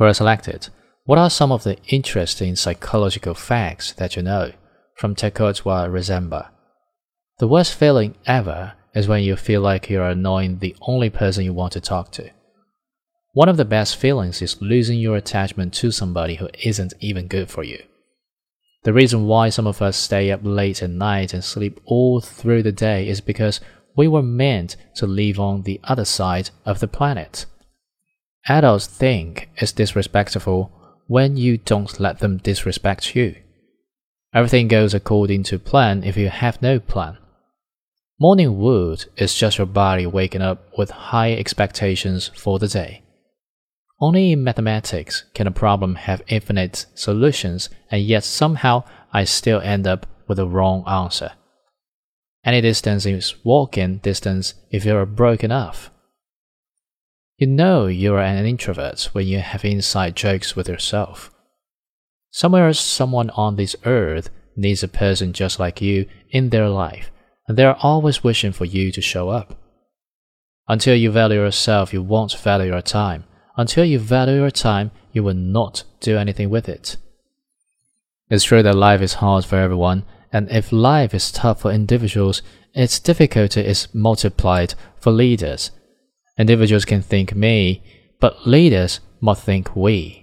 Quora selected, What are some of the interesting psychological facts that you know? From Tekotwa Rezemba. The worst feeling ever is when you feel like you're annoying the only person you want to talk to. One of the best feelings is losing your attachment to somebody who isn't even good for you. The reason why some of us stay up late at night and sleep all through the day is because we were meant to live on the other side of the planet. Adults think it's disrespectful when you don't let them disrespect you. Everything goes according to plan if you have no plan. Morning wood is just your body waking up with high expectations for the day. Only in mathematics can a problem have infinite solutions, and yet somehow I still end up with the wrong answer. Any distance is walking distance if you're broke enough. You know you're an introvert when you have inside jokes with yourself. Somewhere, someone on this earth needs a person just like you in their life, and they're always wishing for you to show up. Until you value yourself, you won't value your time. Until you value your time, you will not do anything with it. It's true that life is hard for everyone, and if life is tough for individuals, its difficulty is multiplied for leaders. Individuals can think me, but leaders must think we.